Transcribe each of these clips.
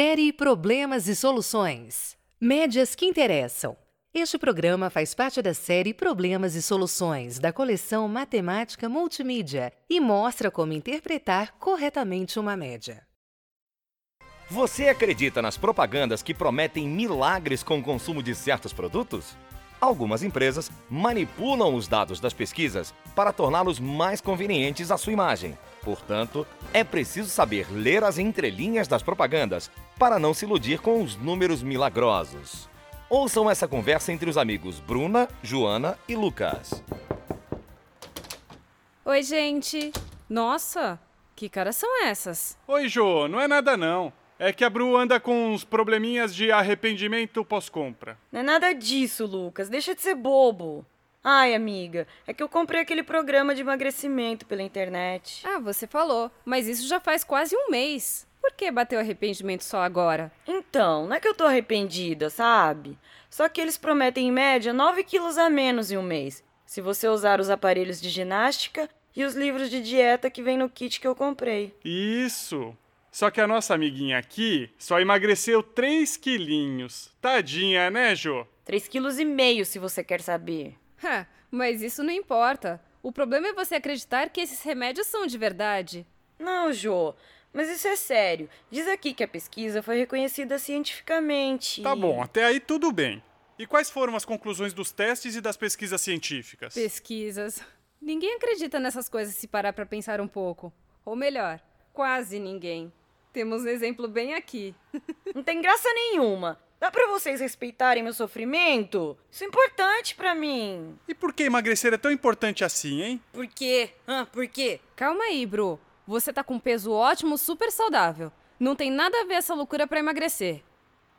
Série Problemas e Soluções. Médias que interessam. Este programa faz parte da série Problemas e Soluções da coleção Matemática Multimídia e mostra como interpretar corretamente uma média. Você acredita nas propagandas que prometem milagres com o consumo de certos produtos? Algumas empresas manipulam os dados das pesquisas para torná-los mais convenientes à sua imagem. Portanto, é preciso saber ler as entrelinhas das propagandas para não se iludir com os números milagrosos. Ouçam essa conversa entre os amigos Bruna, Joana e Lucas. Oi, gente. Nossa, que caras são essas? Oi, Jô, não é nada não. É que a Bru anda com uns probleminhas de arrependimento pós-compra. Não é nada disso, Lucas. Deixa de ser bobo. Ai, amiga, é que eu comprei aquele programa de emagrecimento pela internet. Ah, você falou, mas isso já faz quase um mês. Por que bateu arrependimento só agora? Então, não é que eu tô arrependida, sabe? Só que eles prometem em média 9 quilos a menos em um mês, se você usar os aparelhos de ginástica e os livros de dieta que vem no kit que eu comprei. Isso! Só que a nossa amiguinha aqui só emagreceu 3 quilinhos. Tadinha, né, Jô? 3,5 quilos e meio, se você quer saber. Ha, mas isso não importa. O problema é você acreditar que esses remédios são de verdade. Não, Jô, mas isso é sério. Diz aqui que a pesquisa foi reconhecida cientificamente. Tá bom, até aí tudo bem. E quais foram as conclusões dos testes e das pesquisas científicas? Pesquisas. Ninguém acredita nessas coisas se parar para pensar um pouco. Ou melhor, quase ninguém. Temos um exemplo bem aqui. Não tem graça nenhuma. Dá pra vocês respeitarem meu sofrimento? Isso é importante pra mim. E por que emagrecer é tão importante assim, hein? Por quê? Ah, por quê? Calma aí, Bru. Você tá com um peso ótimo, super saudável. Não tem nada a ver essa loucura para emagrecer.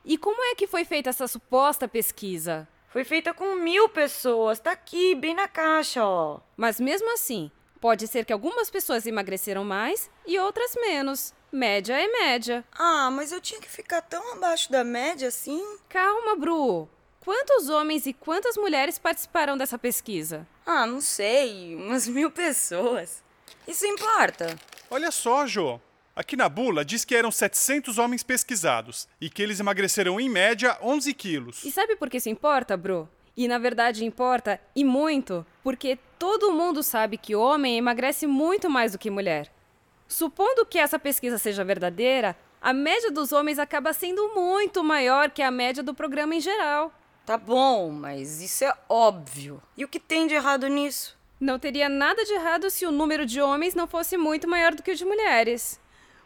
E como é que foi feita essa suposta pesquisa? Foi feita com mil pessoas. Tá aqui, bem na caixa, ó. Mas mesmo assim, pode ser que algumas pessoas emagreceram mais e outras menos. Média é média. Ah, mas eu tinha que ficar tão abaixo da média assim? Calma, Bru. Quantos homens e quantas mulheres participaram dessa pesquisa? Ah, não sei. Umas mil pessoas. Isso importa. Olha só, Jô. Aqui na bula diz que eram 700 homens pesquisados e que eles emagreceram em média 11 quilos. E sabe por que isso importa, Bru? E na verdade importa, e muito, porque todo mundo sabe que homem emagrece muito mais do que mulher. Supondo que essa pesquisa seja verdadeira, a média dos homens acaba sendo muito maior que a média do programa em geral. Tá bom, mas isso é óbvio. E o que tem de errado nisso? Não teria nada de errado se o número de homens não fosse muito maior do que o de mulheres.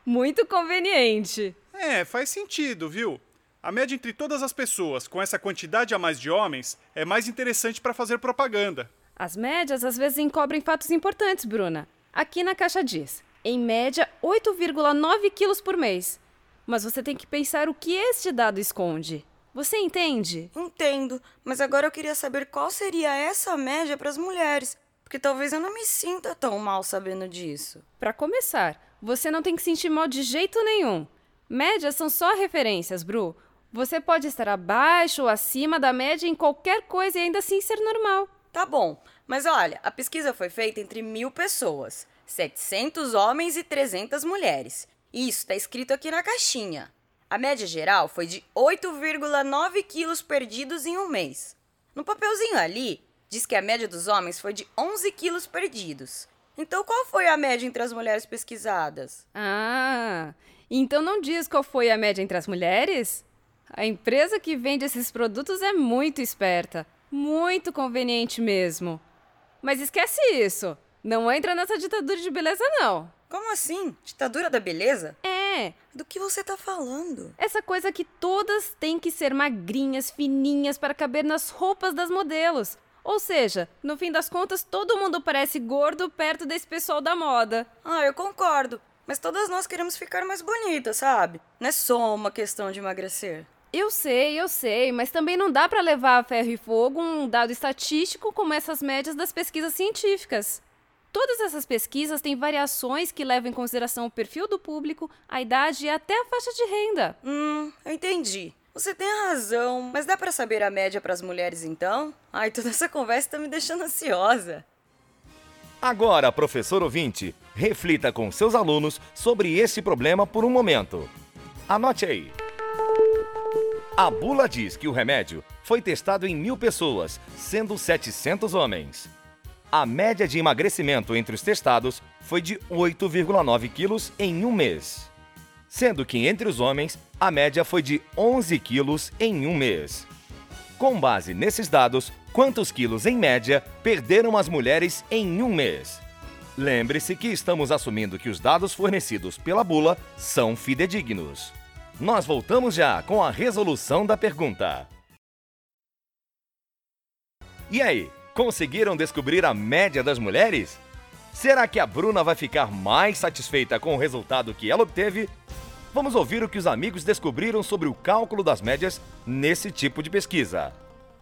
Muito conveniente. É, faz sentido, viu? A média entre todas as pessoas com essa quantidade a mais de homens é mais interessante para fazer propaganda. As médias às vezes encobrem fatos importantes, Bruna. Aqui na caixa diz: em média 8,9 quilos por mês. Mas você tem que pensar o que este dado esconde. Você entende? Entendo, mas agora eu queria saber qual seria essa média para as mulheres, porque talvez eu não me sinta tão mal sabendo disso. Para começar, você não tem que sentir mal de jeito nenhum. Médias são só referências, Bru. Você pode estar abaixo ou acima da média em qualquer coisa e ainda assim ser normal. Tá bom, mas olha, a pesquisa foi feita entre mil pessoas, 700 homens e 300 mulheres. Isso está escrito aqui na caixinha. A média geral foi de 8,9 quilos perdidos em um mês. No papelzinho ali, diz que a média dos homens foi de 11 quilos perdidos. Então, qual foi a média entre as mulheres pesquisadas? Ah, então não diz qual foi a média entre as mulheres? A empresa que vende esses produtos é muito esperta, muito conveniente mesmo. Mas esquece isso. Não entra nessa ditadura de beleza, não. Como assim? Ditadura da beleza? É. Do que você tá falando? Essa coisa que todas têm que ser magrinhas, fininhas para caber nas roupas das modelos. Ou seja, no fim das contas, todo mundo parece gordo perto desse pessoal da moda. Ah, eu concordo. Mas todas nós queremos ficar mais bonitas, sabe? Não é só uma questão de emagrecer. Eu sei, eu sei, mas também não dá para levar a ferro e fogo um dado estatístico como essas médias das pesquisas científicas. Todas essas pesquisas têm variações que levam em consideração o perfil do público, a idade e até a faixa de renda. Hum, eu entendi. Você tem razão, mas dá para saber a média para as mulheres então? Ai, toda essa conversa tá me deixando ansiosa. Agora, professor ouvinte, reflita com seus alunos sobre esse problema por um momento. Anote aí. A bula diz que o remédio foi testado em mil pessoas, sendo 700 homens. A média de emagrecimento entre os testados foi de 8,9 quilos em um mês. Sendo que entre os homens, a média foi de 11 quilos em um mês. Com base nesses dados, quantos quilos em média perderam as mulheres em um mês? Lembre-se que estamos assumindo que os dados fornecidos pela bula são fidedignos. Nós voltamos já com a resolução da pergunta. E aí, conseguiram descobrir a média das mulheres? Será que a Bruna vai ficar mais satisfeita com o resultado que ela obteve? Vamos ouvir o que os amigos descobriram sobre o cálculo das médias nesse tipo de pesquisa.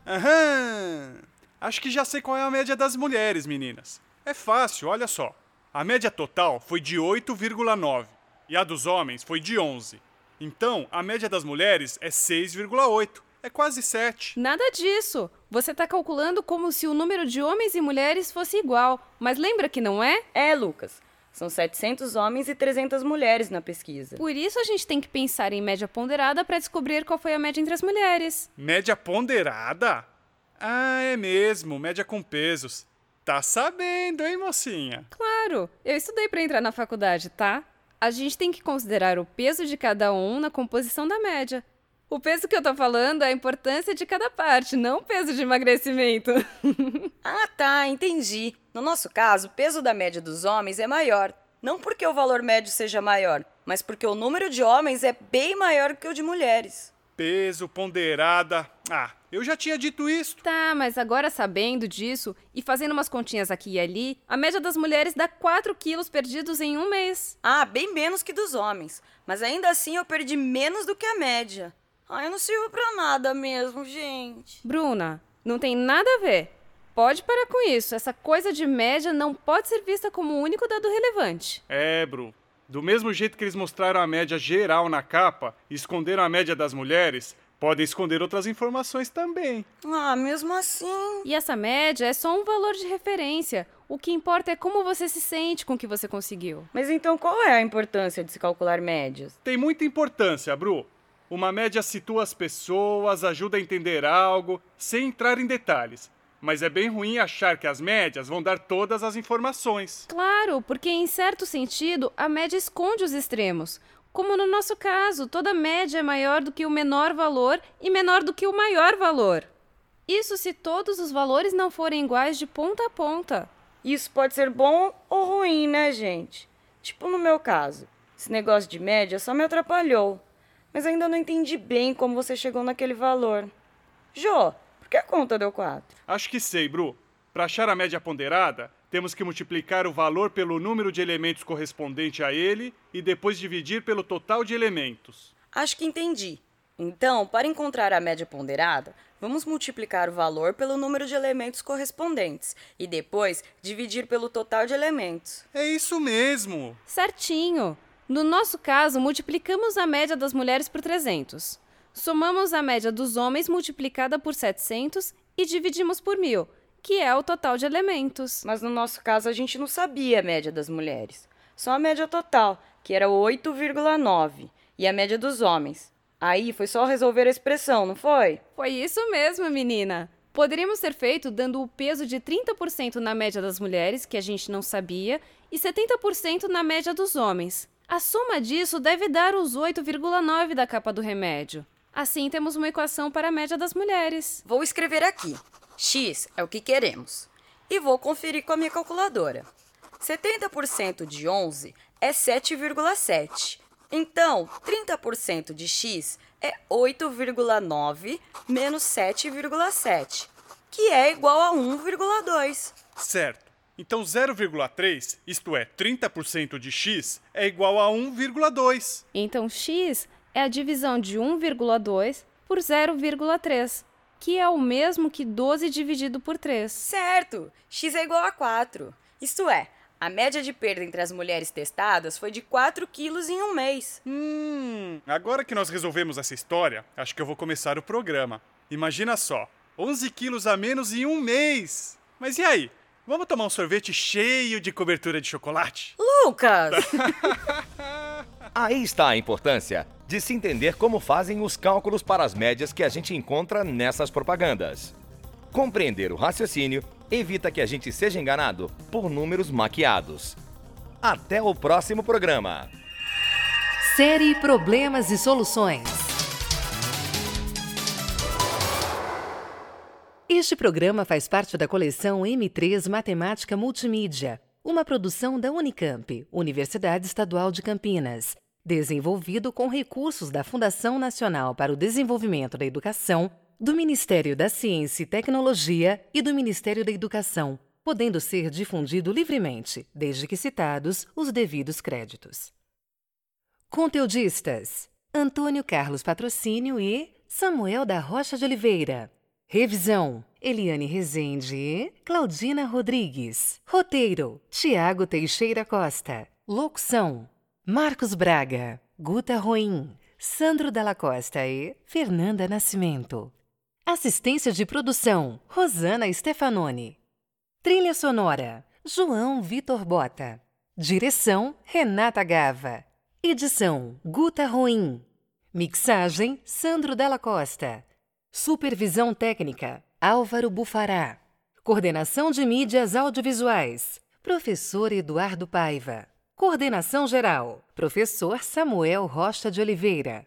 Aham! Acho que já sei qual é a média das mulheres, meninas. É fácil, olha só. A média total foi de 8,9 e a dos homens foi de 11. Então, a média das mulheres é 6,8. É quase 7. Nada disso. Você está calculando como se o número de homens e mulheres fosse igual, mas lembra que não é? É, Lucas. São 700 homens e 300 mulheres na pesquisa. Por isso a gente tem que pensar em média ponderada para descobrir qual foi a média entre as mulheres. Média ponderada? Ah, é mesmo, média com pesos. Tá sabendo, hein, mocinha? Claro, eu estudei para entrar na faculdade, tá? A gente tem que considerar o peso de cada um na composição da média. O peso que eu tô falando é a importância de cada parte, não o peso de emagrecimento. ah, tá, entendi. No nosso caso, o peso da média dos homens é maior. Não porque o valor médio seja maior, mas porque o número de homens é bem maior que o de mulheres. Peso, ponderada. Ah, eu já tinha dito isso. Tá, mas agora sabendo disso e fazendo umas continhas aqui e ali, a média das mulheres dá 4 quilos perdidos em um mês. Ah, bem menos que dos homens. Mas ainda assim eu perdi menos do que a média. Ah, eu não sirvo pra nada mesmo, gente. Bruna, não tem nada a ver. Pode parar com isso. Essa coisa de média não pode ser vista como o único dado relevante. É, Bru. Do mesmo jeito que eles mostraram a média geral na capa e esconderam a média das mulheres, podem esconder outras informações também. Ah, mesmo assim. E essa média é só um valor de referência. O que importa é como você se sente com o que você conseguiu. Mas então qual é a importância de se calcular médias? Tem muita importância, Bru. Uma média situa as pessoas, ajuda a entender algo, sem entrar em detalhes. Mas é bem ruim achar que as médias vão dar todas as informações. Claro, porque em certo sentido a média esconde os extremos. Como no nosso caso, toda média é maior do que o menor valor e menor do que o maior valor. Isso se todos os valores não forem iguais de ponta a ponta. Isso pode ser bom ou ruim, né, gente? Tipo no meu caso. Esse negócio de média só me atrapalhou. Mas ainda não entendi bem como você chegou naquele valor. Jô, por que a conta deu 4? Acho que sei, Bru. Para achar a média ponderada, temos que multiplicar o valor pelo número de elementos correspondente a ele e depois dividir pelo total de elementos. Acho que entendi. Então, para encontrar a média ponderada, vamos multiplicar o valor pelo número de elementos correspondentes e depois dividir pelo total de elementos. É isso mesmo! Certinho! No nosso caso, multiplicamos a média das mulheres por 300. Somamos a média dos homens multiplicada por 700 e dividimos por 1000 que é o total de elementos. Mas no nosso caso a gente não sabia a média das mulheres. Só a média total, que era 8,9, e a média dos homens. Aí foi só resolver a expressão, não foi? Foi isso mesmo, menina. Poderíamos ter feito dando o peso de 30% na média das mulheres, que a gente não sabia, e 70% na média dos homens. A soma disso deve dar os 8,9 da capa do remédio. Assim temos uma equação para a média das mulheres. Vou escrever aqui. X é o que queremos. E vou conferir com a minha calculadora. 70% de 11 é 7,7. Então, 30% de x é 8,9 menos 7,7, que é igual a 1,2. Certo. Então 0,3, isto é, 30% de x, é igual a 1,2. Então x é a divisão de 1,2 por 0,3 que é o mesmo que 12 dividido por 3. Certo! X é igual a 4. Isto é, a média de perda entre as mulheres testadas foi de 4 quilos em um mês. Hum, agora que nós resolvemos essa história, acho que eu vou começar o programa. Imagina só, 11 quilos a menos em um mês. Mas e aí? Vamos tomar um sorvete cheio de cobertura de chocolate? Lucas! Aí está a importância de se entender como fazem os cálculos para as médias que a gente encontra nessas propagandas. Compreender o raciocínio evita que a gente seja enganado por números maquiados. Até o próximo programa. Série Problemas e Soluções. Este programa faz parte da coleção M3 Matemática Multimídia, uma produção da Unicamp, Universidade Estadual de Campinas, desenvolvido com recursos da Fundação Nacional para o Desenvolvimento da Educação, do Ministério da Ciência e Tecnologia e do Ministério da Educação, podendo ser difundido livremente, desde que citados os devidos créditos. Conteudistas: Antônio Carlos Patrocínio e Samuel da Rocha de Oliveira. Revisão: Eliane Rezende e Claudina Rodrigues. Roteiro: Tiago Teixeira Costa. Locução: Marcos Braga, Guta Roim, Sandro Dalla Costa e Fernanda Nascimento. Assistência de produção: Rosana Stefanoni. Trilha sonora: João Vitor Bota. Direção: Renata Gava. Edição: Guta Roim. Mixagem: Sandro Dalla Costa. Supervisão técnica: Álvaro Bufará. Coordenação de mídias audiovisuais: Professor Eduardo Paiva. Coordenação geral: Professor Samuel Rocha de Oliveira.